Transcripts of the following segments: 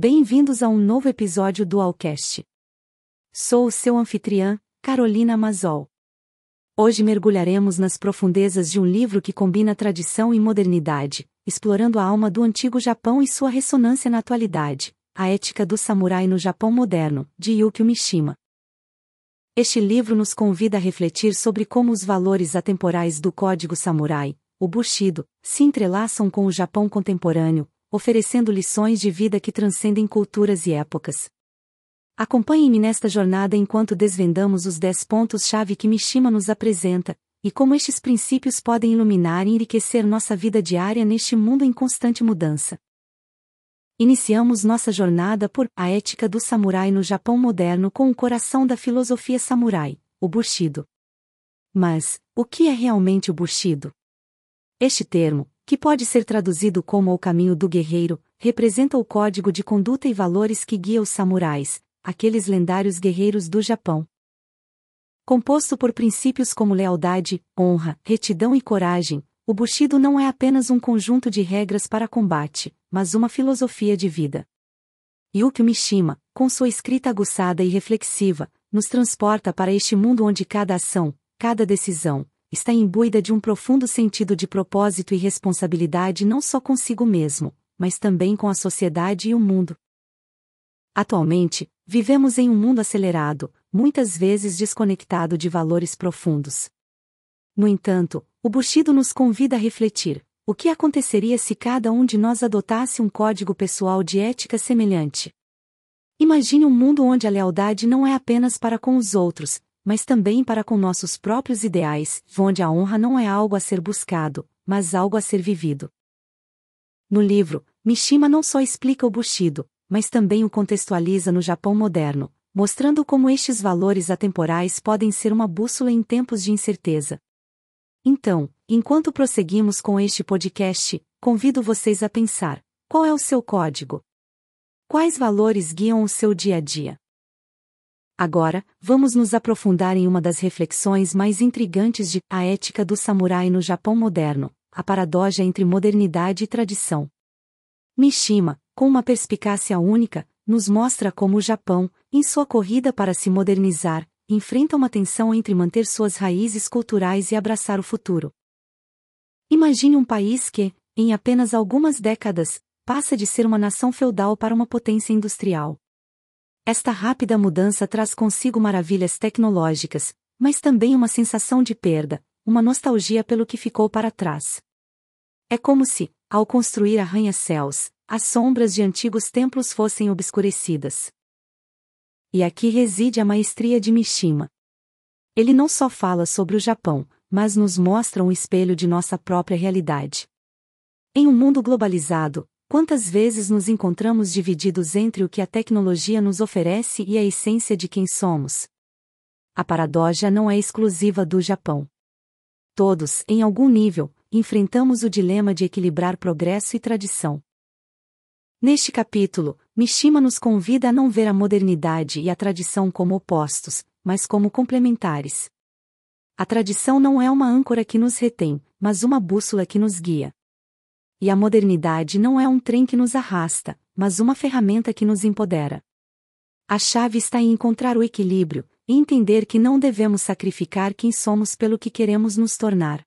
Bem-vindos a um novo episódio do Alcast. Sou o seu anfitriã, Carolina Mazol. Hoje mergulharemos nas profundezas de um livro que combina tradição e modernidade, explorando a alma do antigo Japão e sua ressonância na atualidade, A Ética do Samurai no Japão Moderno, de Yukio Mishima. Este livro nos convida a refletir sobre como os valores atemporais do Código Samurai, o Bushido, se entrelaçam com o Japão contemporâneo, oferecendo lições de vida que transcendem culturas e épocas. Acompanhe-me nesta jornada enquanto desvendamos os dez pontos-chave que Mishima nos apresenta, e como estes princípios podem iluminar e enriquecer nossa vida diária neste mundo em constante mudança. Iniciamos nossa jornada por A Ética do Samurai no Japão Moderno com o coração da filosofia samurai, o Bushido. Mas, o que é realmente o Bushido? Este termo, que pode ser traduzido como o caminho do guerreiro, representa o código de conduta e valores que guia os samurais, aqueles lendários guerreiros do Japão. Composto por princípios como lealdade, honra, retidão e coragem, o Bushido não é apenas um conjunto de regras para combate, mas uma filosofia de vida. Yukio Mishima, com sua escrita aguçada e reflexiva, nos transporta para este mundo onde cada ação, cada decisão, está imbuída de um profundo sentido de propósito e responsabilidade não só consigo mesmo, mas também com a sociedade e o mundo. Atualmente, vivemos em um mundo acelerado, muitas vezes desconectado de valores profundos. No entanto, o Bushido nos convida a refletir: o que aconteceria se cada um de nós adotasse um código pessoal de ética semelhante? Imagine um mundo onde a lealdade não é apenas para com os outros, mas também para com nossos próprios ideais, onde a honra não é algo a ser buscado, mas algo a ser vivido. No livro, Mishima não só explica o Bushido, mas também o contextualiza no Japão moderno, mostrando como estes valores atemporais podem ser uma bússola em tempos de incerteza. Então, enquanto prosseguimos com este podcast, convido vocês a pensar: qual é o seu código? Quais valores guiam o seu dia a dia? Agora, vamos nos aprofundar em uma das reflexões mais intrigantes de A Ética do Samurai no Japão Moderno, a paradoja entre modernidade e tradição. Mishima, com uma perspicácia única, nos mostra como o Japão, em sua corrida para se modernizar, enfrenta uma tensão entre manter suas raízes culturais e abraçar o futuro. Imagine um país que, em apenas algumas décadas, passa de ser uma nação feudal para uma potência industrial. Esta rápida mudança traz consigo maravilhas tecnológicas, mas também uma sensação de perda, uma nostalgia pelo que ficou para trás. É como se, ao construir arranha-céus, as sombras de antigos templos fossem obscurecidas. E aqui reside a maestria de Mishima. Ele não só fala sobre o Japão, mas nos mostra um espelho de nossa própria realidade. Em um mundo globalizado, Quantas vezes nos encontramos divididos entre o que a tecnologia nos oferece e a essência de quem somos? A paradoja não é exclusiva do Japão. Todos, em algum nível, enfrentamos o dilema de equilibrar progresso e tradição. Neste capítulo, Mishima nos convida a não ver a modernidade e a tradição como opostos, mas como complementares. A tradição não é uma âncora que nos retém, mas uma bússola que nos guia. E a modernidade não é um trem que nos arrasta, mas uma ferramenta que nos empodera. A chave está em encontrar o equilíbrio, e entender que não devemos sacrificar quem somos pelo que queremos nos tornar.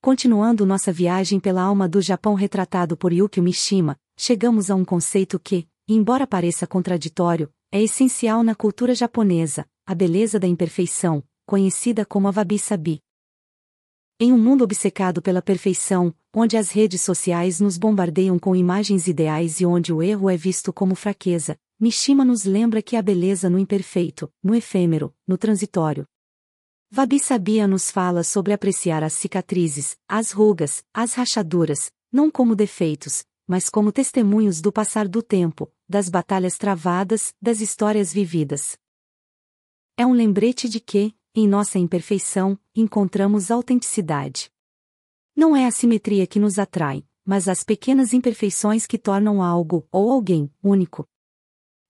Continuando nossa viagem pela alma do Japão retratado por Yukio Mishima, chegamos a um conceito que, embora pareça contraditório, é essencial na cultura japonesa, a beleza da imperfeição, conhecida como a wabi-sabi. Em um mundo obcecado pela perfeição, onde as redes sociais nos bombardeiam com imagens ideais e onde o erro é visto como fraqueza, Mishima nos lembra que há beleza no imperfeito, no efêmero, no transitório. Vabi Sabia nos fala sobre apreciar as cicatrizes, as rugas, as rachaduras, não como defeitos, mas como testemunhos do passar do tempo, das batalhas travadas, das histórias vividas. É um lembrete de que, em nossa imperfeição, encontramos autenticidade. Não é a simetria que nos atrai, mas as pequenas imperfeições que tornam algo, ou alguém, único.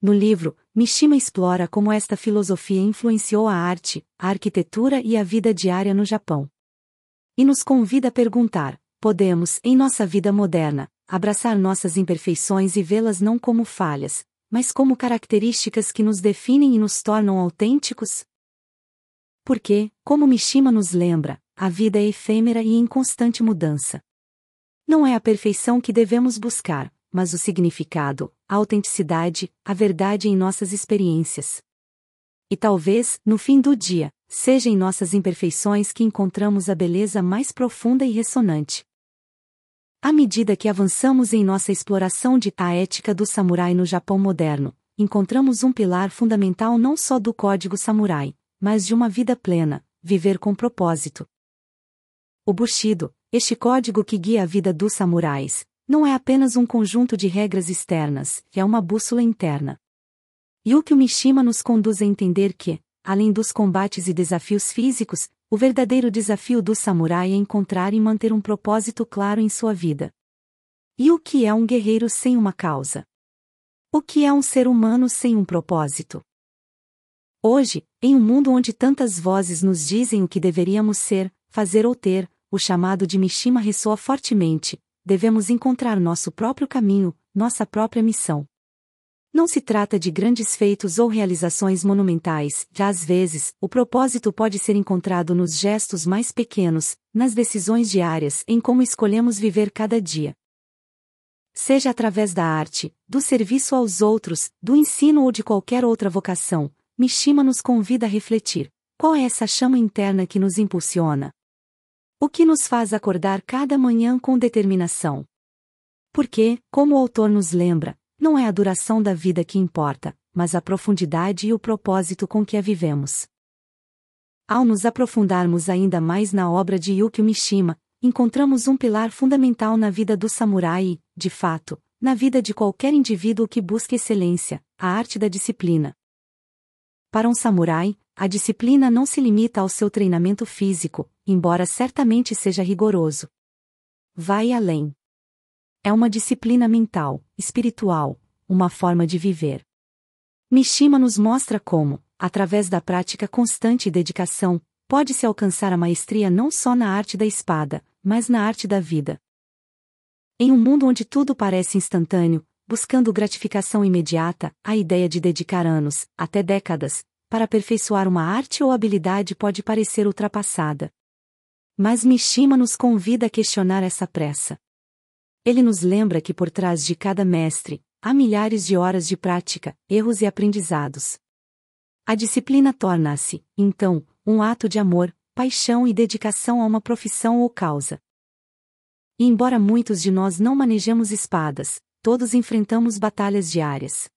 No livro, Mishima explora como esta filosofia influenciou a arte, a arquitetura e a vida diária no Japão. E nos convida a perguntar: podemos, em nossa vida moderna, abraçar nossas imperfeições e vê-las não como falhas, mas como características que nos definem e nos tornam autênticos? Porque, como Mishima nos lembra, a vida é efêmera e em constante mudança. Não é a perfeição que devemos buscar, mas o significado, a autenticidade, a verdade em nossas experiências. E talvez, no fim do dia, seja em nossas imperfeições que encontramos a beleza mais profunda e ressonante. À medida que avançamos em nossa exploração de a ética do samurai no Japão moderno, encontramos um pilar fundamental não só do código samurai, mas de uma vida plena, viver com propósito. O Bushido, este código que guia a vida dos samurais, não é apenas um conjunto de regras externas, é uma bússola interna. E o que o Mishima nos conduz a entender que, além dos combates e desafios físicos, o verdadeiro desafio do samurai é encontrar e manter um propósito claro em sua vida. E o que é um guerreiro sem uma causa? O que é um ser humano sem um propósito? Hoje, em um mundo onde tantas vozes nos dizem o que deveríamos ser, fazer ou ter, o chamado de Mishima ressoa fortemente, devemos encontrar nosso próprio caminho, nossa própria missão. Não se trata de grandes feitos ou realizações monumentais, já às vezes, o propósito pode ser encontrado nos gestos mais pequenos, nas decisões diárias, em como escolhemos viver cada dia. Seja através da arte, do serviço aos outros, do ensino ou de qualquer outra vocação, Mishima nos convida a refletir: qual é essa chama interna que nos impulsiona? O que nos faz acordar cada manhã com determinação? Porque, como o autor nos lembra, não é a duração da vida que importa, mas a profundidade e o propósito com que a vivemos. Ao nos aprofundarmos ainda mais na obra de Yukio Mishima, encontramos um pilar fundamental na vida do samurai e, de fato, na vida de qualquer indivíduo que busque excelência, a arte da disciplina. Para um samurai, a disciplina não se limita ao seu treinamento físico, embora certamente seja rigoroso. Vai além. É uma disciplina mental, espiritual, uma forma de viver. Mishima nos mostra como, através da prática constante e dedicação, pode-se alcançar a maestria não só na arte da espada, mas na arte da vida. Em um mundo onde tudo parece instantâneo, buscando gratificação imediata, a ideia de dedicar anos, até décadas, para aperfeiçoar uma arte ou habilidade pode parecer ultrapassada. Mas Mishima nos convida a questionar essa pressa. Ele nos lembra que por trás de cada mestre, há milhares de horas de prática, erros e aprendizados. A disciplina torna-se, então, um ato de amor, paixão e dedicação a uma profissão ou causa. E embora muitos de nós não manejemos espadas, todos enfrentamos batalhas diárias.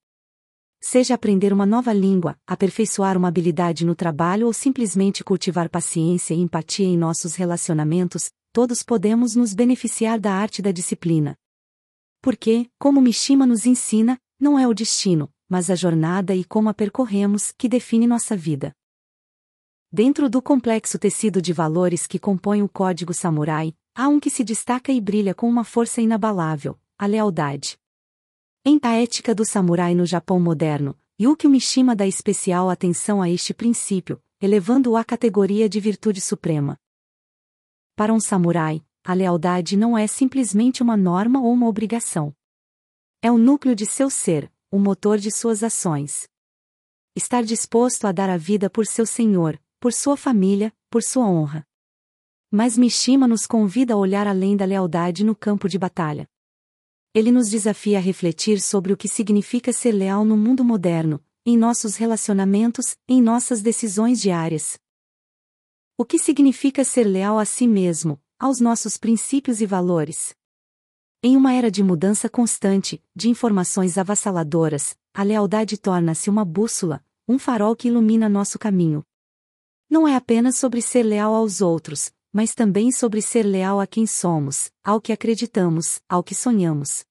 Seja aprender uma nova língua, aperfeiçoar uma habilidade no trabalho ou simplesmente cultivar paciência e empatia em nossos relacionamentos, todos podemos nos beneficiar da arte da disciplina. Porque, como Mishima nos ensina, não é o destino, mas a jornada e como a percorremos que define nossa vida. Dentro do complexo tecido de valores que compõe o código samurai, há um que se destaca e brilha com uma força inabalável: a lealdade. Em A Ética do Samurai no Japão Moderno, Yukio Mishima dá especial atenção a este princípio, elevando-o à categoria de virtude suprema. Para um samurai, a lealdade não é simplesmente uma norma ou uma obrigação. É o núcleo de seu ser, o motor de suas ações. Estar disposto a dar a vida por seu senhor, por sua família, por sua honra. Mas Mishima nos convida a olhar além da lealdade no campo de batalha. Ele nos desafia a refletir sobre o que significa ser leal no mundo moderno, em nossos relacionamentos, em nossas decisões diárias. O que significa ser leal a si mesmo, aos nossos princípios e valores? Em uma era de mudança constante, de informações avassaladoras, a lealdade torna-se uma bússola, um farol que ilumina nosso caminho. Não é apenas sobre ser leal aos outros, mas também sobre ser leal a quem somos, ao que acreditamos, ao que sonhamos.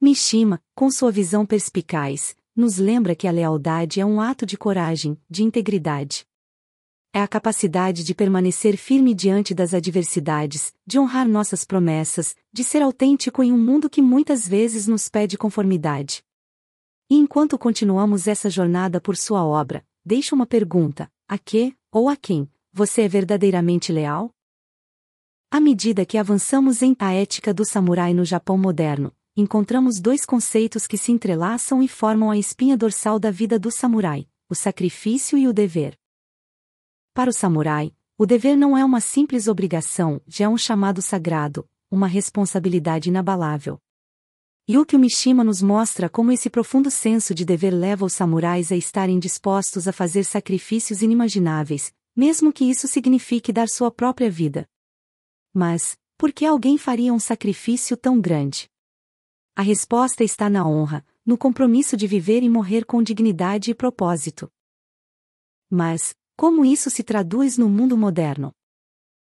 Mishima, com sua visão perspicaz, nos lembra que a lealdade é um ato de coragem, de integridade é a capacidade de permanecer firme diante das adversidades, de honrar nossas promessas, de ser autêntico em um mundo que muitas vezes nos pede conformidade. E enquanto continuamos essa jornada por sua obra, deixo uma pergunta: a que, ou a quem, você é verdadeiramente leal? À medida que avançamos em A Ética do Samurai no Japão moderno, encontramos dois conceitos que se entrelaçam e formam a espinha dorsal da vida do samurai: o sacrifício e o dever. Para o samurai, o dever não é uma simples obrigação, já é um chamado sagrado, uma responsabilidade inabalável. Yukio Mishima nos mostra como esse profundo senso de dever leva os samurais a estarem dispostos a fazer sacrifícios inimagináveis, mesmo que isso signifique dar sua própria vida. Mas, por que alguém faria um sacrifício tão grande? A resposta está na honra, no compromisso de viver e morrer com dignidade e propósito. Mas, como isso se traduz no mundo moderno?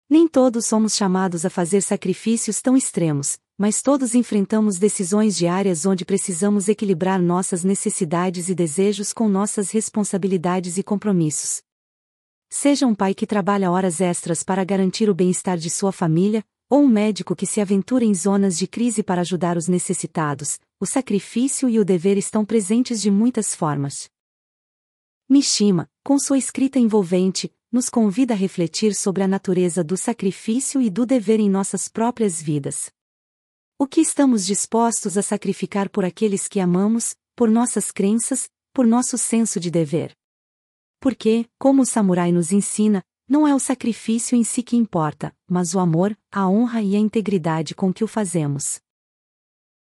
Nem todos somos chamados a fazer sacrifícios tão extremos, mas todos enfrentamos decisões diárias onde precisamos equilibrar nossas necessidades e desejos com nossas responsabilidades e compromissos. Seja um pai que trabalha horas extras para garantir o bem-estar de sua família, ou um médico que se aventura em zonas de crise para ajudar os necessitados, o sacrifício e o dever estão presentes de muitas formas. Mishima, com sua escrita envolvente, nos convida a refletir sobre a natureza do sacrifício e do dever em nossas próprias vidas. O que estamos dispostos a sacrificar por aqueles que amamos, por nossas crenças, por nosso senso de dever? Porque, como o samurai nos ensina, não é o sacrifício em si que importa, mas o amor, a honra e a integridade com que o fazemos.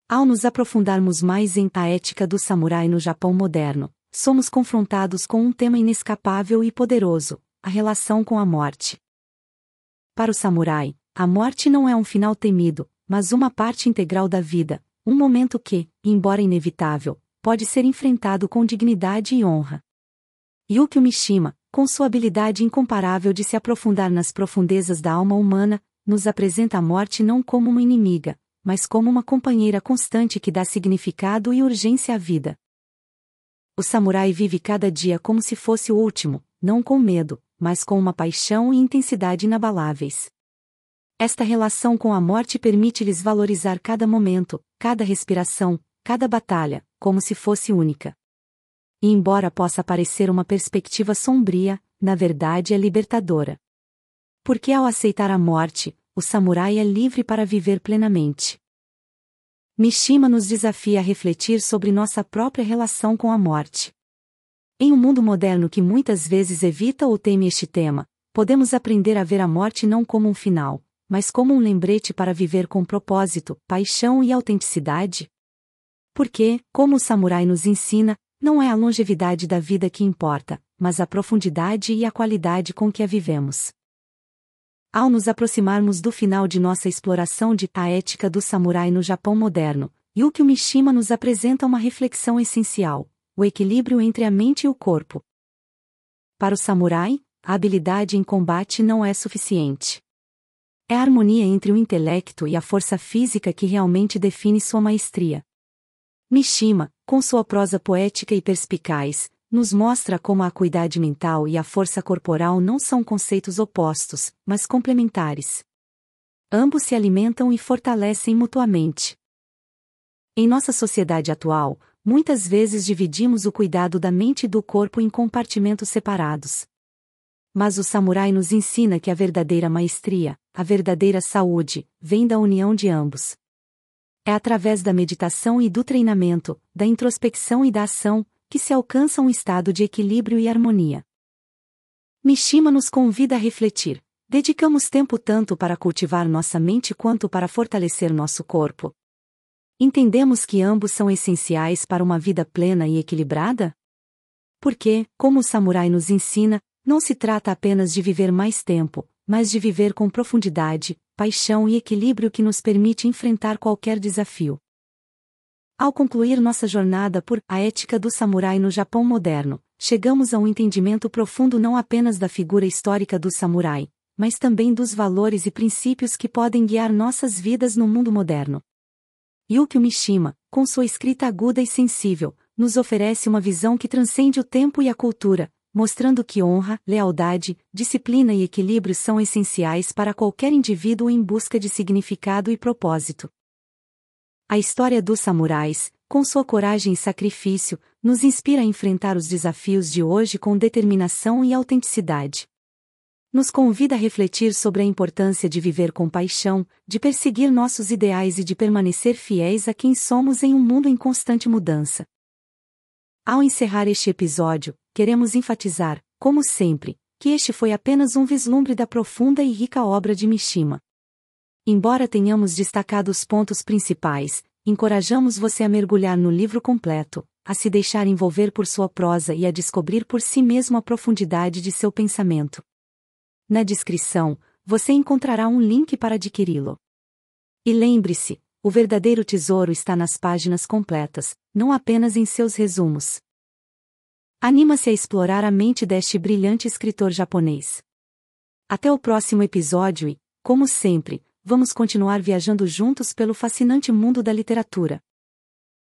Ao nos aprofundarmos mais em a ética do samurai no Japão moderno, somos confrontados com um tema inescapável e poderoso: a relação com a morte. Para o samurai, a morte não é um final temido, mas uma parte integral da vida, um momento que, embora inevitável, pode ser enfrentado com dignidade e honra. Yukio Mishima, com sua habilidade incomparável de se aprofundar nas profundezas da alma humana, nos apresenta a morte não como uma inimiga, mas como uma companheira constante que dá significado e urgência à vida. O samurai vive cada dia como se fosse o último, não com medo, mas com uma paixão e intensidade inabaláveis. Esta relação com a morte permite-lhes valorizar cada momento, cada respiração, cada batalha, como se fosse única e embora possa parecer uma perspectiva sombria, na verdade é libertadora. Porque ao aceitar a morte, o samurai é livre para viver plenamente. Mishima nos desafia a refletir sobre nossa própria relação com a morte. Em um mundo moderno que muitas vezes evita ou teme este tema, podemos aprender a ver a morte não como um final, mas como um lembrete para viver com propósito, paixão e autenticidade? Porque, como o samurai nos ensina, não é a longevidade da vida que importa, mas a profundidade e a qualidade com que a vivemos. Ao nos aproximarmos do final de nossa exploração de A Ética do Samurai no Japão moderno, Yukio Mishima nos apresenta uma reflexão essencial: o equilíbrio entre a mente e o corpo. Para o samurai, a habilidade em combate não é suficiente. É a harmonia entre o intelecto e a força física que realmente define sua maestria. Mishima, com sua prosa poética e perspicaz, nos mostra como a acuidade mental e a força corporal não são conceitos opostos, mas complementares. Ambos se alimentam e fortalecem mutuamente. Em nossa sociedade atual, muitas vezes dividimos o cuidado da mente e do corpo em compartimentos separados. Mas o samurai nos ensina que a verdadeira maestria, a verdadeira saúde, vem da união de ambos. É através da meditação e do treinamento, da introspecção e da ação, que se alcança um estado de equilíbrio e harmonia. Mishima nos convida a refletir. Dedicamos tempo tanto para cultivar nossa mente quanto para fortalecer nosso corpo. Entendemos que ambos são essenciais para uma vida plena e equilibrada? Porque, como o samurai nos ensina, não se trata apenas de viver mais tempo, mas de viver com profundidade, paixão e equilíbrio que nos permite enfrentar qualquer desafio. Ao concluir nossa jornada por A Ética do Samurai no Japão Moderno, chegamos a um entendimento profundo não apenas da figura histórica do samurai, mas também dos valores e princípios que podem guiar nossas vidas no mundo moderno. Yukio Mishima, com sua escrita aguda e sensível, nos oferece uma visão que transcende o tempo e a cultura, mostrando que honra, lealdade, disciplina e equilíbrio são essenciais para qualquer indivíduo em busca de significado e propósito. A história dos samurais, com sua coragem e sacrifício, nos inspira a enfrentar os desafios de hoje com determinação e autenticidade. nos convida a refletir sobre a importância de viver com paixão, de perseguir nossos ideais e de permanecer fiéis a quem somos em um mundo em constante mudança. Ao encerrar este episódio, queremos enfatizar, como sempre, que este foi apenas um vislumbre da profunda e rica obra de Mishima. Embora tenhamos destacado os pontos principais, encorajamos você a mergulhar no livro completo, a se deixar envolver por sua prosa e a descobrir por si mesmo a profundidade de seu pensamento. Na descrição, você encontrará um link para adquiri-lo. E lembre-se, o verdadeiro tesouro está nas páginas completas, não apenas em seus resumos. Anima-se a explorar a mente deste brilhante escritor japonês. Até o próximo episódio e, como sempre, vamos continuar viajando juntos pelo fascinante mundo da literatura.